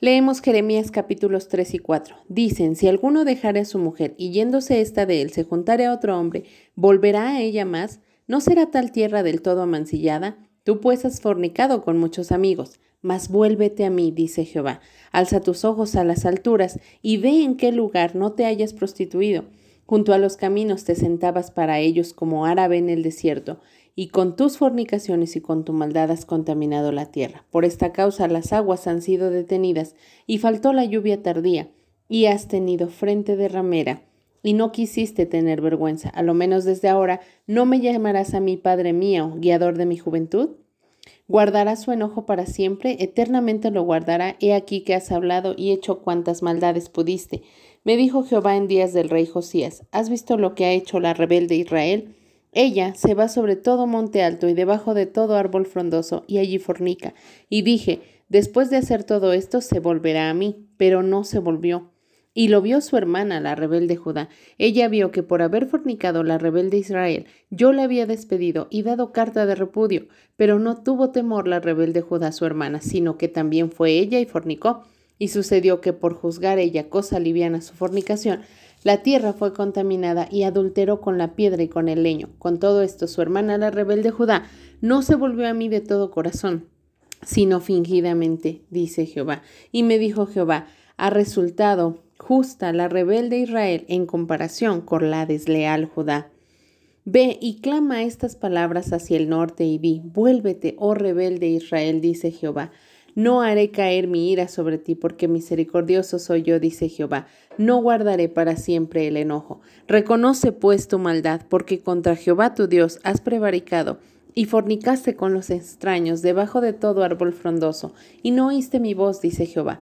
Leemos Jeremías capítulos 3 y 4. Dicen, si alguno dejare a su mujer y yéndose ésta de él se juntare a otro hombre, ¿volverá a ella más? ¿No será tal tierra del todo amancillada? Tú pues has fornicado con muchos amigos. Mas vuélvete a mí, dice Jehová. Alza tus ojos a las alturas y ve en qué lugar no te hayas prostituido. Junto a los caminos te sentabas para ellos como árabe en el desierto, y con tus fornicaciones y con tu maldad has contaminado la tierra. Por esta causa las aguas han sido detenidas, y faltó la lluvia tardía, y has tenido frente de ramera, y no quisiste tener vergüenza. A lo menos desde ahora no me llamarás a mi Padre mío, guiador de mi juventud. Guardará su enojo para siempre, eternamente lo guardará. He aquí que has hablado y hecho cuantas maldades pudiste. Me dijo Jehová en días del rey Josías, ¿has visto lo que ha hecho la rebelde Israel? Ella se va sobre todo monte alto y debajo de todo árbol frondoso, y allí fornica. Y dije, después de hacer todo esto, se volverá a mí, pero no se volvió. Y lo vio su hermana, la rebelde Judá. Ella vio que por haber fornicado la rebelde Israel, yo la había despedido y dado carta de repudio, pero no tuvo temor la rebelde Judá su hermana, sino que también fue ella y fornicó. Y sucedió que por juzgar ella cosa liviana su fornicación, la tierra fue contaminada y adulteró con la piedra y con el leño. Con todo esto, su hermana, la rebelde Judá, no se volvió a mí de todo corazón, sino fingidamente, dice Jehová. Y me dijo Jehová, ha resultado justa la rebelde Israel en comparación con la desleal Judá. Ve y clama estas palabras hacia el norte y di, vuélvete, oh rebelde Israel, dice Jehová. No haré caer mi ira sobre ti, porque misericordioso soy yo, dice Jehová. No guardaré para siempre el enojo. Reconoce pues tu maldad, porque contra Jehová tu Dios has prevaricado y fornicaste con los extraños debajo de todo árbol frondoso, y no oíste mi voz, dice Jehová.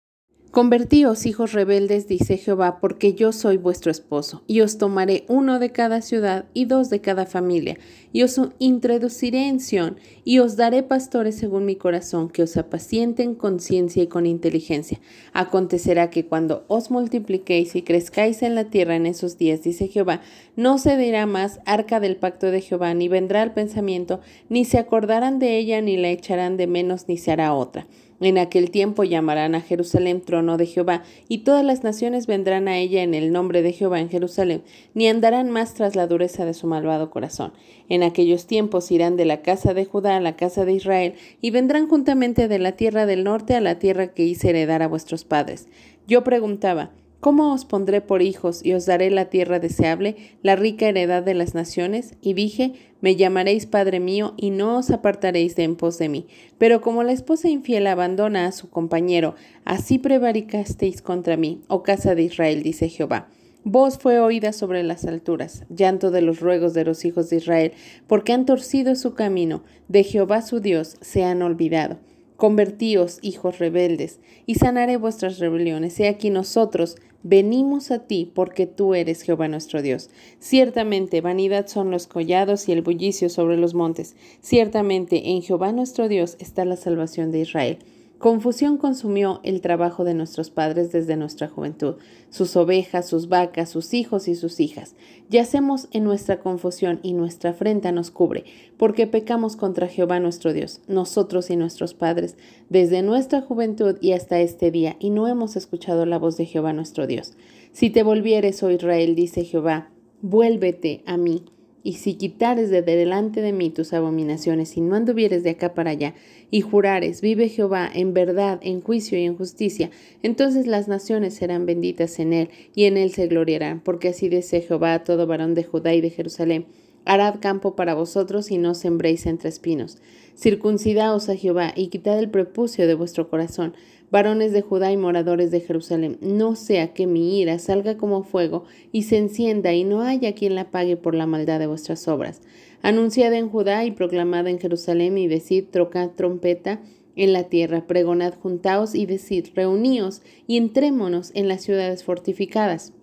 Convertíos, hijos rebeldes, dice Jehová, porque yo soy vuestro esposo, y os tomaré uno de cada ciudad y dos de cada familia, y os introduciré en Sión, y os daré pastores según mi corazón, que os apacienten con ciencia y con inteligencia. Acontecerá que cuando os multipliquéis y crezcáis en la tierra en esos días, dice Jehová, no se dirá más arca del pacto de Jehová, ni vendrá al pensamiento, ni se acordarán de ella, ni la echarán de menos, ni se hará otra en aquel tiempo llamarán a Jerusalén trono de Jehová, y todas las naciones vendrán a ella en el nombre de Jehová en Jerusalén, ni andarán más tras la dureza de su malvado corazón. En aquellos tiempos irán de la casa de Judá a la casa de Israel, y vendrán juntamente de la tierra del norte a la tierra que hice heredar a vuestros padres. Yo preguntaba, ¿Cómo os pondré por hijos y os daré la tierra deseable, la rica heredad de las naciones? Y dije, me llamaréis Padre mío y no os apartaréis de en pos de mí. Pero como la esposa infiel abandona a su compañero, así prevaricasteis contra mí, oh casa de Israel, dice Jehová. Voz fue oída sobre las alturas, llanto de los ruegos de los hijos de Israel, porque han torcido su camino, de Jehová su Dios se han olvidado. Convertíos, hijos rebeldes, y sanaré vuestras rebeliones. He aquí nosotros venimos a ti porque tú eres Jehová nuestro Dios. Ciertamente vanidad son los collados y el bullicio sobre los montes. Ciertamente en Jehová nuestro Dios está la salvación de Israel. Confusión consumió el trabajo de nuestros padres desde nuestra juventud, sus ovejas, sus vacas, sus hijos y sus hijas. Yacemos en nuestra confusión y nuestra afrenta nos cubre, porque pecamos contra Jehová nuestro Dios, nosotros y nuestros padres, desde nuestra juventud y hasta este día, y no hemos escuchado la voz de Jehová nuestro Dios. Si te volvieres, oh Israel, dice Jehová, vuélvete a mí y si quitares de delante de mí tus abominaciones y no anduvieres de acá para allá, y jurares, vive Jehová en verdad, en juicio y en justicia, entonces las naciones serán benditas en él, y en él se gloriarán, porque así dice Jehová a todo varón de Judá y de Jerusalén. Harad campo para vosotros y no sembréis entre espinos. Circuncidaos a Jehová y quitad el prepucio de vuestro corazón, varones de Judá y moradores de Jerusalén, no sea que mi ira salga como fuego y se encienda y no haya quien la pague por la maldad de vuestras obras. Anunciad en Judá y proclamad en Jerusalén y decid, trocad trompeta en la tierra, pregonad juntaos y decid, reuníos y entrémonos en las ciudades fortificadas.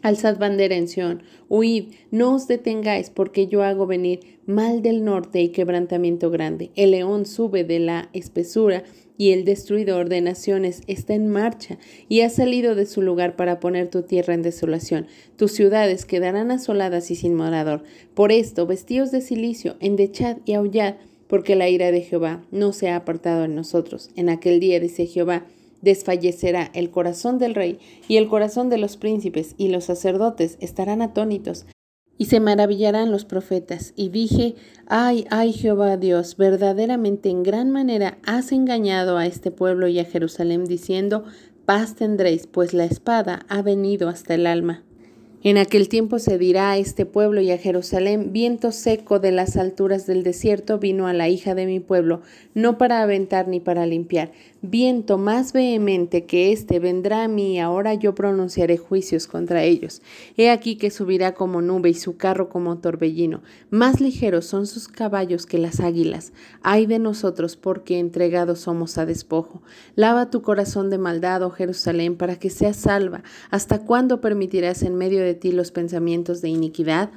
Alzad bandera en Sión, huid, no os detengáis, porque yo hago venir mal del norte y quebrantamiento grande. El león sube de la espesura y el destruidor de naciones está en marcha y ha salido de su lugar para poner tu tierra en desolación. Tus ciudades quedarán asoladas y sin morador. Por esto, vestíos de silicio, endechad y aullad, porque la ira de Jehová no se ha apartado en nosotros. En aquel día, dice Jehová, desfallecerá el corazón del rey y el corazón de los príncipes, y los sacerdotes estarán atónitos. Y se maravillarán los profetas. Y dije, ay, ay Jehová Dios, verdaderamente en gran manera has engañado a este pueblo y a Jerusalén, diciendo, paz tendréis, pues la espada ha venido hasta el alma. En aquel tiempo se dirá a este pueblo y a Jerusalén, viento seco de las alturas del desierto vino a la hija de mi pueblo, no para aventar ni para limpiar, viento más vehemente que éste vendrá a mí, ahora yo pronunciaré juicios contra ellos. He aquí que subirá como nube y su carro como torbellino. Más ligeros son sus caballos que las águilas. Ay de nosotros, porque entregados somos a despojo. Lava tu corazón de maldad, oh Jerusalén, para que seas salva. ¿Hasta cuándo permitirás en medio de ti los pensamientos de iniquidad?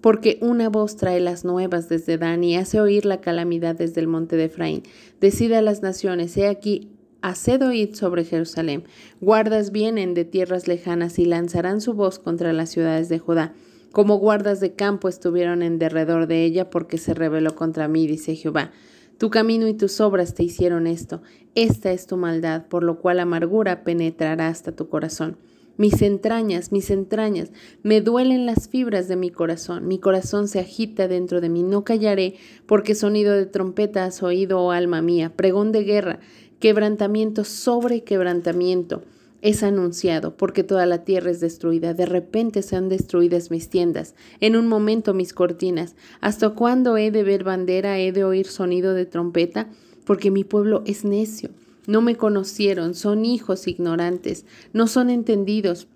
Porque una voz trae las nuevas desde Dan y hace oír la calamidad desde el monte de Efraín. Decide a las naciones, he aquí, haced oír sobre Jerusalén. Guardas vienen de tierras lejanas y lanzarán su voz contra las ciudades de Judá. Como guardas de campo estuvieron en derredor de ella porque se rebeló contra mí, dice Jehová. Tu camino y tus obras te hicieron esto. Esta es tu maldad, por lo cual amargura penetrará hasta tu corazón. Mis entrañas, mis entrañas, me duelen las fibras de mi corazón. Mi corazón se agita dentro de mí. No callaré, porque sonido de trompeta has oído, oh alma mía. Pregón de guerra, quebrantamiento sobre quebrantamiento es anunciado, porque toda la tierra es destruida. De repente sean destruidas mis tiendas, en un momento mis cortinas. ¿Hasta cuándo he de ver bandera, he de oír sonido de trompeta? Porque mi pueblo es necio. No me conocieron, son hijos ignorantes, no son entendidos,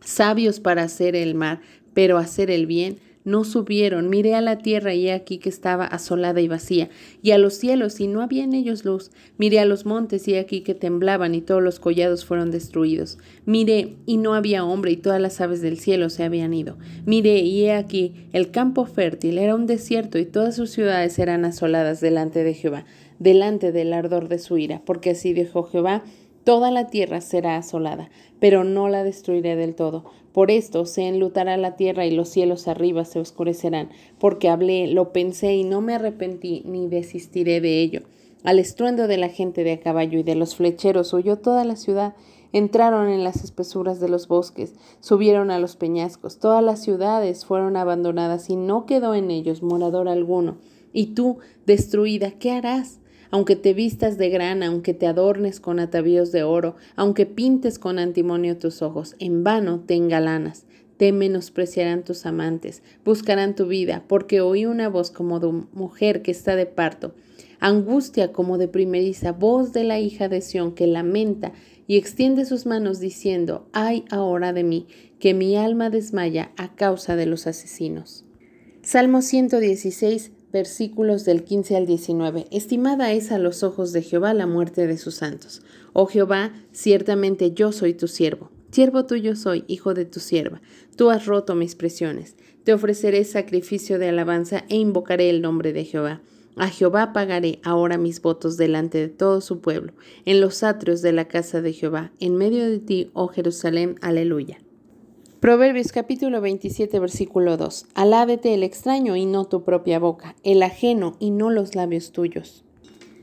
sabios para hacer el mal, pero hacer el bien no subieron. Miré a la tierra y he aquí que estaba asolada y vacía, y a los cielos y no había en ellos luz. Miré a los montes y he aquí que temblaban y todos los collados fueron destruidos. Miré y no había hombre y todas las aves del cielo se habían ido. Miré y he aquí el campo fértil era un desierto y todas sus ciudades eran asoladas delante de Jehová delante del ardor de su ira, porque así dijo Jehová, toda la tierra será asolada, pero no la destruiré del todo. Por esto se enlutará la tierra y los cielos arriba se oscurecerán, porque hablé, lo pensé y no me arrepentí ni desistiré de ello. Al estruendo de la gente de a caballo y de los flecheros huyó toda la ciudad. Entraron en las espesuras de los bosques, subieron a los peñascos, todas las ciudades fueron abandonadas y no quedó en ellos morador alguno. Y tú, destruida, ¿qué harás? Aunque te vistas de grana, aunque te adornes con atavíos de oro, aunque pintes con antimonio tus ojos, en vano te engalanas. Te menospreciarán tus amantes, buscarán tu vida, porque oí una voz como de mujer que está de parto, angustia como de primeriza, voz de la hija de Sión que lamenta y extiende sus manos diciendo, ay ahora de mí, que mi alma desmaya a causa de los asesinos. Salmo 116, versículos del 15 al 19. Estimada es a los ojos de Jehová la muerte de sus santos. Oh Jehová, ciertamente yo soy tu siervo. Siervo tuyo soy, hijo de tu sierva. Tú has roto mis presiones. Te ofreceré sacrificio de alabanza e invocaré el nombre de Jehová. A Jehová pagaré ahora mis votos delante de todo su pueblo, en los atrios de la casa de Jehová, en medio de ti, oh Jerusalén, aleluya. Proverbios capítulo 27 versículo 2. Alábete el extraño y no tu propia boca, el ajeno y no los labios tuyos.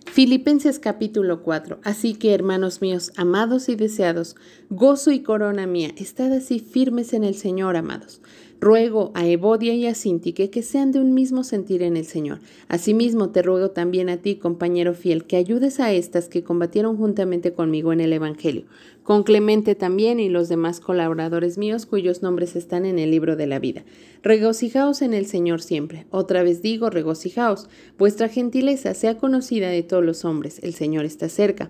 Filipenses capítulo 4. Así que, hermanos míos, amados y deseados, gozo y corona mía, estad así firmes en el Señor, amados. Ruego a Evodia y a Sintique que sean de un mismo sentir en el Señor. Asimismo te ruego también a ti, compañero fiel, que ayudes a estas que combatieron juntamente conmigo en el Evangelio, con Clemente también y los demás colaboradores míos cuyos nombres están en el libro de la vida. Regocijaos en el Señor siempre. Otra vez digo, regocijaos. Vuestra gentileza sea conocida de todos los hombres. El Señor está cerca.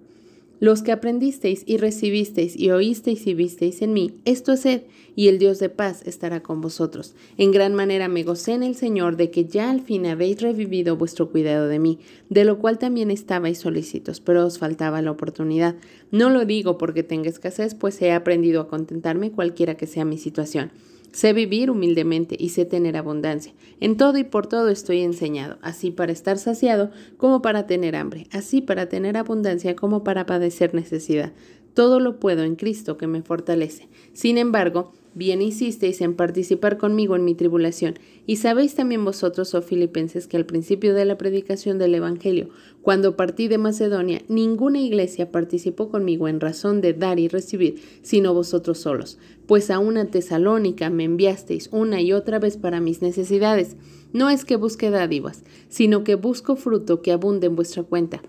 los que aprendisteis y recibisteis y oísteis y visteis en mí, esto haced, y el Dios de paz estará con vosotros. En gran manera me gocé en el Señor de que ya al fin habéis revivido vuestro cuidado de mí, de lo cual también estabais solícitos, pero os faltaba la oportunidad. No lo digo porque tenga escasez, pues he aprendido a contentarme cualquiera que sea mi situación. Sé vivir humildemente y sé tener abundancia. En todo y por todo estoy enseñado, así para estar saciado como para tener hambre, así para tener abundancia como para padecer necesidad. Todo lo puedo en Cristo que me fortalece. Sin embargo, Bien hicisteis en participar conmigo en mi tribulación. Y sabéis también vosotros, oh filipenses, que al principio de la predicación del Evangelio, cuando partí de Macedonia, ninguna iglesia participó conmigo en razón de dar y recibir, sino vosotros solos. Pues a una tesalónica me enviasteis una y otra vez para mis necesidades. No es que busque dádivas, sino que busco fruto que abunde en vuestra cuenta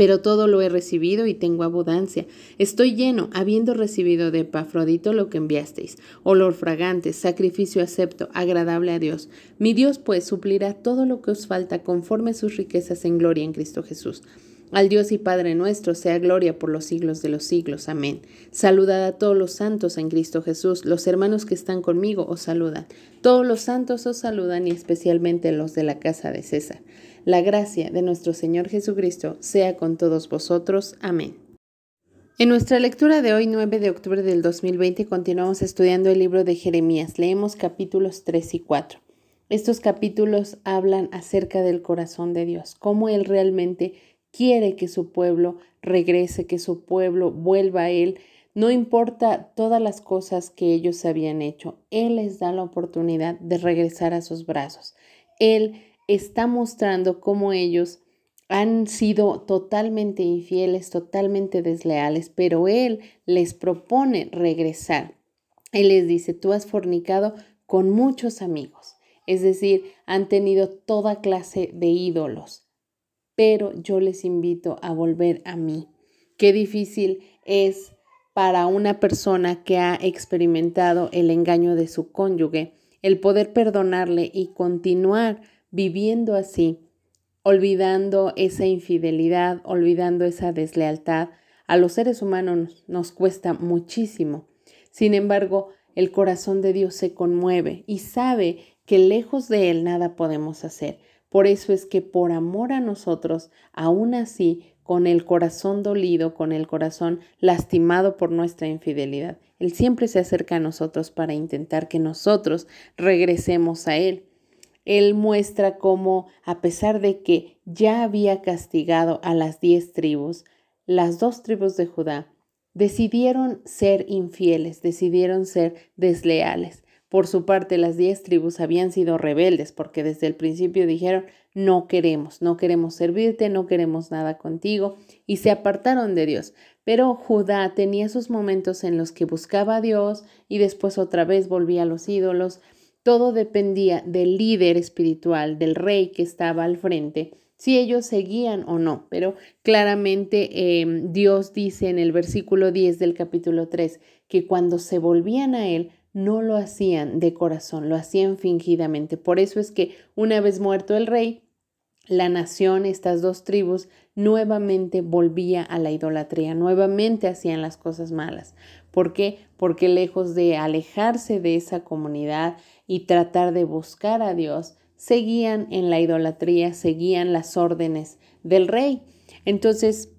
pero todo lo he recibido y tengo abundancia. Estoy lleno, habiendo recibido de Epafrodito lo que enviasteis, olor fragante, sacrificio acepto, agradable a Dios. Mi Dios pues suplirá todo lo que os falta conforme sus riquezas en gloria en Cristo Jesús. Al Dios y Padre nuestro sea gloria por los siglos de los siglos. Amén. Saludad a todos los santos en Cristo Jesús. Los hermanos que están conmigo os saludan. Todos los santos os saludan y especialmente los de la casa de César. La gracia de nuestro Señor Jesucristo sea con todos vosotros. Amén. En nuestra lectura de hoy, 9 de octubre del 2020, continuamos estudiando el libro de Jeremías. Leemos capítulos 3 y 4. Estos capítulos hablan acerca del corazón de Dios, cómo Él realmente quiere que su pueblo regrese, que su pueblo vuelva a Él. No importa todas las cosas que ellos habían hecho, Él les da la oportunidad de regresar a sus brazos. Él está mostrando cómo ellos han sido totalmente infieles, totalmente desleales, pero Él les propone regresar. Él les dice, tú has fornicado con muchos amigos, es decir, han tenido toda clase de ídolos, pero yo les invito a volver a mí. Qué difícil es para una persona que ha experimentado el engaño de su cónyuge el poder perdonarle y continuar viviendo así, olvidando esa infidelidad, olvidando esa deslealtad, a los seres humanos nos cuesta muchísimo. Sin embargo, el corazón de Dios se conmueve y sabe que lejos de Él nada podemos hacer. Por eso es que por amor a nosotros, aún así, con el corazón dolido, con el corazón lastimado por nuestra infidelidad, Él siempre se acerca a nosotros para intentar que nosotros regresemos a Él. Él muestra cómo, a pesar de que ya había castigado a las diez tribus, las dos tribus de Judá decidieron ser infieles, decidieron ser desleales. Por su parte, las diez tribus habían sido rebeldes porque desde el principio dijeron, no queremos, no queremos servirte, no queremos nada contigo, y se apartaron de Dios. Pero Judá tenía sus momentos en los que buscaba a Dios y después otra vez volvía a los ídolos, todo dependía del líder espiritual, del rey que estaba al frente, si ellos seguían o no. Pero claramente em, Dios dice en el versículo 10 del capítulo 3 que cuando se volvían a Él, no lo hacían de corazón, lo hacían fingidamente. Por eso es que una vez muerto el rey, la nación, estas dos tribus, nuevamente volvía a la idolatría, nuevamente hacían las cosas malas. ¿Por qué? Porque lejos de alejarse de esa comunidad y tratar de buscar a Dios, seguían en la idolatría, seguían las órdenes del rey. Entonces,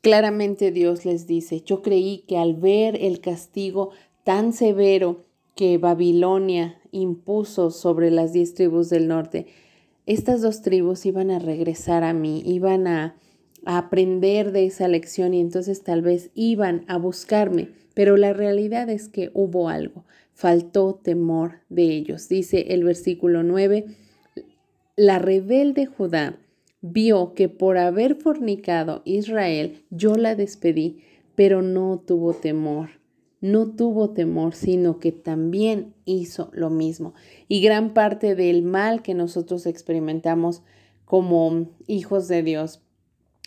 claramente Dios les dice, yo creí que al ver el castigo tan severo que Babilonia impuso sobre las diez tribus del norte, estas dos tribus iban a regresar a mí, iban a, aprender de esa lección y entonces tal vez iban a buscarme, pero la realidad es que hubo algo, faltó temor de ellos. Dice el versículo 9, la rebelde Judá vio que por haber fornicado Israel yo la despedí, pero no tuvo temor no tuvo temor, sino que también hizo lo mismo. Y gran parte del mal que nosotros experimentamos como hijos de Dios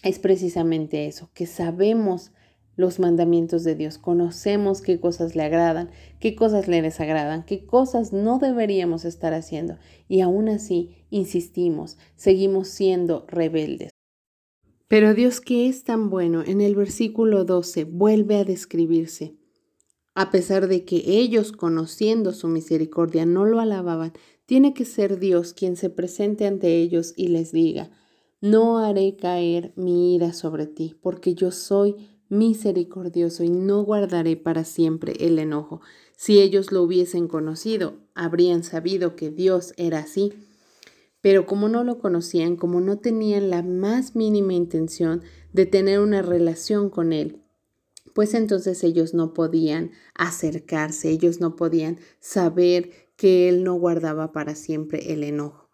es precisamente eso, que sabemos los mandamientos de Dios, conocemos qué cosas le agradan, qué cosas le desagradan, qué cosas no deberíamos estar haciendo y aún así insistimos, seguimos siendo rebeldes. Pero Dios que es tan bueno, en el versículo 12 vuelve a describirse a pesar de que ellos, conociendo su misericordia, no lo alababan, tiene que ser Dios quien se presente ante ellos y les diga, no haré caer mi ira sobre ti, porque yo soy misericordioso y no guardaré para siempre el enojo. Si ellos lo hubiesen conocido, habrían sabido que Dios era así. Pero como no lo conocían, como no tenían la más mínima intención de tener una relación con Él, pues entonces ellos no podían acercarse, ellos no podían saber que Él no guardaba para siempre el enojo.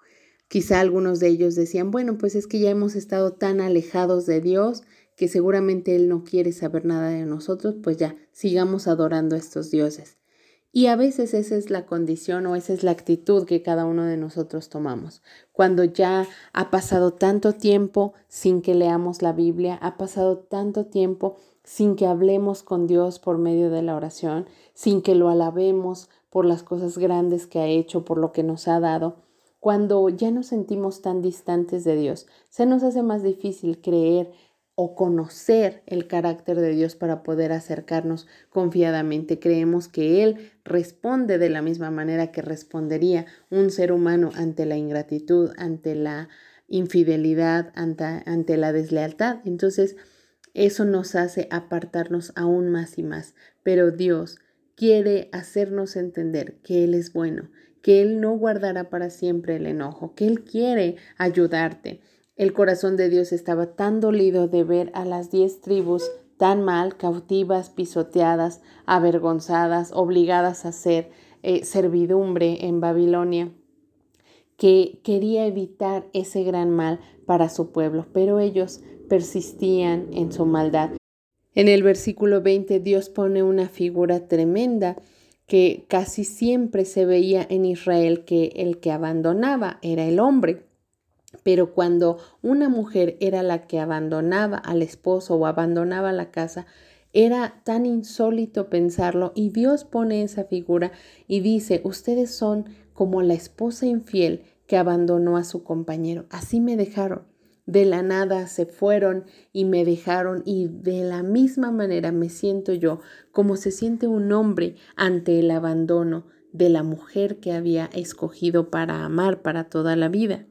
Quizá algunos de ellos decían, bueno, pues es que ya hemos estado tan alejados de Dios que seguramente Él no quiere saber nada de nosotros, pues ya sigamos adorando a estos dioses. Y a veces esa es la condición o esa es la actitud que cada uno de nosotros tomamos. Cuando ya ha pasado tanto tiempo sin que leamos la Biblia, ha pasado tanto tiempo sin que hablemos con Dios por medio de la oración, sin que lo alabemos por las cosas grandes que ha hecho, por lo que nos ha dado, cuando ya nos sentimos tan distantes de Dios, se nos hace más difícil creer o conocer el carácter de Dios para poder acercarnos confiadamente. Creemos que Él responde de la misma manera que respondería un ser humano ante la ingratitud, ante la infidelidad, ante, ante la deslealtad. Entonces, eso nos hace apartarnos aún más y más. Pero Dios quiere hacernos entender que Él es bueno, que Él no guardará para siempre el enojo, que Él quiere ayudarte el corazón de Dios estaba tan dolido de ver a las diez tribus tan mal, cautivas, pisoteadas, avergonzadas, obligadas a ser eh, servidumbre en Babilonia, que quería evitar ese gran mal para su pueblo, pero ellos persistían en su maldad. En el versículo 20 Dios pone una figura tremenda que casi siempre se veía en Israel que el que abandonaba era el hombre. Pero cuando una mujer era la que abandonaba al esposo o abandonaba la casa, era tan insólito pensarlo y Dios pone esa figura y dice, ustedes son como la esposa infiel que abandonó a su compañero. Así me dejaron. De la nada se fueron y me dejaron y de la misma manera me siento yo como se siente un hombre ante el abandono de la mujer que había escogido para amar para toda la vida.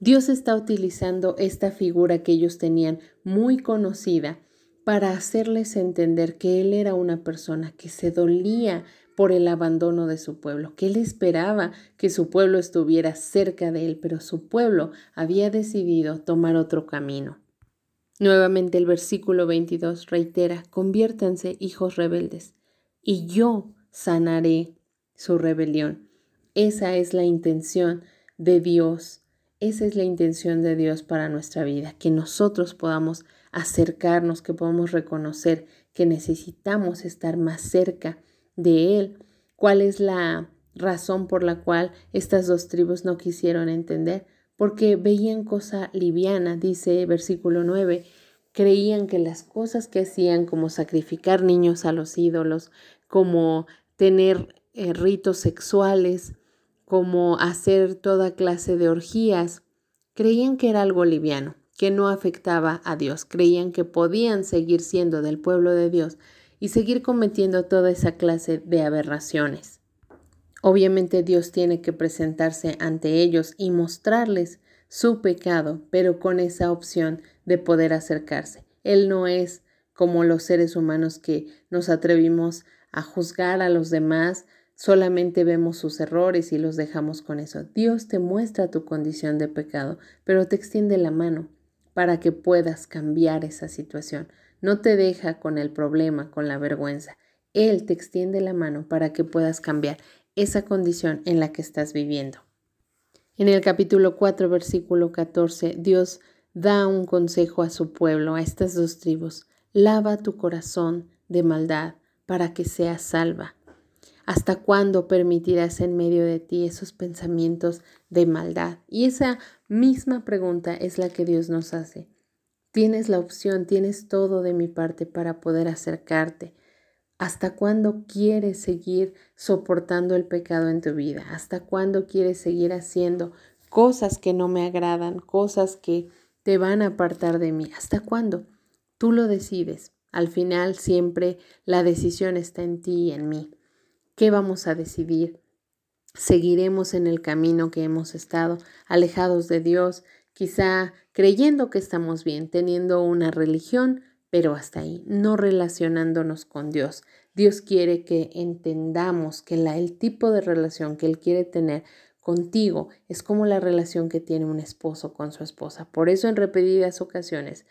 Dios está utilizando esta figura que ellos tenían muy conocida para hacerles entender que Él era una persona que se dolía por el abandono de su pueblo, que Él esperaba que su pueblo estuviera cerca de Él, pero su pueblo había decidido tomar otro camino. Nuevamente el versículo 22 reitera, conviértanse hijos rebeldes, y yo sanaré su rebelión. Esa es la intención de Dios esa es la intención de Dios para nuestra vida, que nosotros podamos acercarnos, que podamos reconocer que necesitamos estar más cerca de Él. ¿Cuál es la razón por la cual estas dos tribus no quisieron entender? Porque veían cosa liviana, dice versículo 9, creían que las cosas que hacían, como sacrificar niños a los ídolos, como tener eh, ritos sexuales, como hacer toda clase de orgías, creían que era algo liviano, que no afectaba a Dios, creían que podían seguir siendo del pueblo de Dios y seguir cometiendo toda esa clase de aberraciones. Obviamente Dios tiene que presentarse ante ellos y mostrarles su pecado, pero con esa opción de poder acercarse. Él no es como los seres humanos que nos atrevimos a juzgar a los demás, Solamente vemos sus errores y los dejamos con eso. Dios te muestra tu condición de pecado, pero te extiende la mano para que puedas cambiar esa situación. No te deja con el problema, con la vergüenza. Él te extiende la mano para que puedas cambiar esa condición en la que estás viviendo. En el capítulo 4, versículo 14, Dios da un consejo a su pueblo, a estas dos tribus. Lava tu corazón de maldad para que seas salva. ¿Hasta cuándo permitirás en medio de ti esos pensamientos de maldad? Y esa misma pregunta es la que Dios nos hace. Tienes la opción, tienes todo de mi parte para poder acercarte. ¿Hasta cuándo quieres seguir soportando el pecado en tu vida? ¿Hasta cuándo quieres seguir haciendo cosas que no me agradan, cosas que te van a apartar de mí? ¿Hasta cuándo? Tú lo decides. Al final siempre la decisión está en ti y en mí. ¿Qué vamos a decidir? ¿Seguiremos en el camino que hemos estado, alejados de Dios, quizá creyendo que estamos bien, teniendo una religión, pero hasta ahí, no relacionándonos con Dios. Dios quiere que entendamos que la, el tipo de relación que Él quiere tener contigo es como la relación que tiene un esposo con su esposa. Por eso en repetidas ocasiones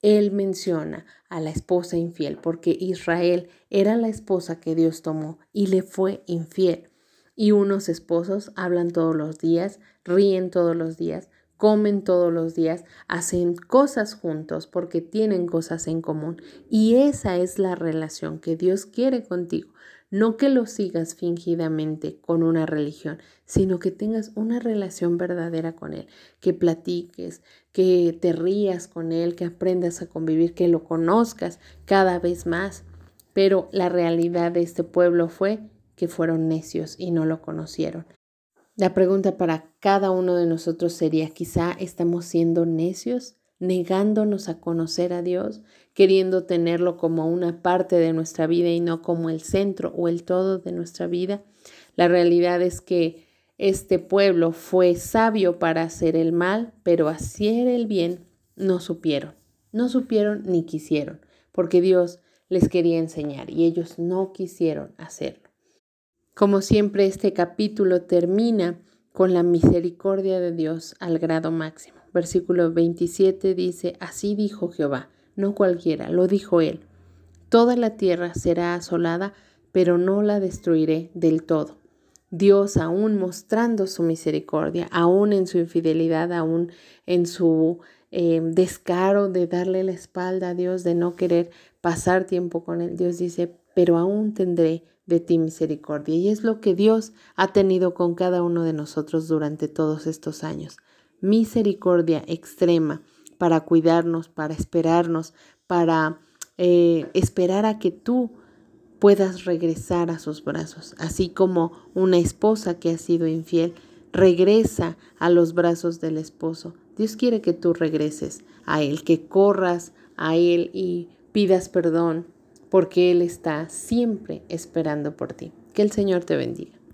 Él menciona a la esposa infiel, porque Israel era la esposa que Dios tomó y le fue infiel. Y unos esposos hablan todos los días, ríen todos los días, comen todos los días, hacen cosas juntos porque tienen cosas en común. Y esa es la relación que Dios quiere contigo. No que lo sigas fingidamente con una religión, sino que tengas una relación verdadera con Él, que platiques, que te rías con Él, que aprendas a convivir, que lo conozcas cada vez más. Pero la realidad de este pueblo fue que fueron necios y no lo conocieron. La pregunta para cada uno de nosotros sería, quizá estamos siendo necios, negándonos a conocer a Dios, queriendo tenerlo como una parte de nuestra vida y no como el centro o el todo de nuestra vida. La realidad es que este pueblo fue sabio para hacer el mal, pero hacer el bien no supieron. No supieron ni quisieron, porque Dios les quería enseñar y ellos no quisieron hacerlo. Como siempre, este capítulo termina con la misericordia de Dios al grado máximo. Versículo 27 dice, así dijo Jehová, no cualquiera, lo dijo él. Toda la tierra será asolada, pero no la destruiré del todo. Dios aún mostrando su misericordia, aún en su infidelidad, aún en su eh, descaro de darle la espalda a Dios, de no querer pasar tiempo con él, Dios dice, pero aún tendré de ti misericordia. Y es lo que Dios ha tenido con cada uno de nosotros durante todos estos años. Misericordia extrema para cuidarnos, para esperarnos, para eh, esperar a que tú puedas regresar a sus brazos, así como una esposa que ha sido infiel regresa a los brazos del esposo. Dios quiere que tú regreses a Él, que corras a Él y pidas perdón, porque Él está siempre esperando por ti. Que el Señor te bendiga.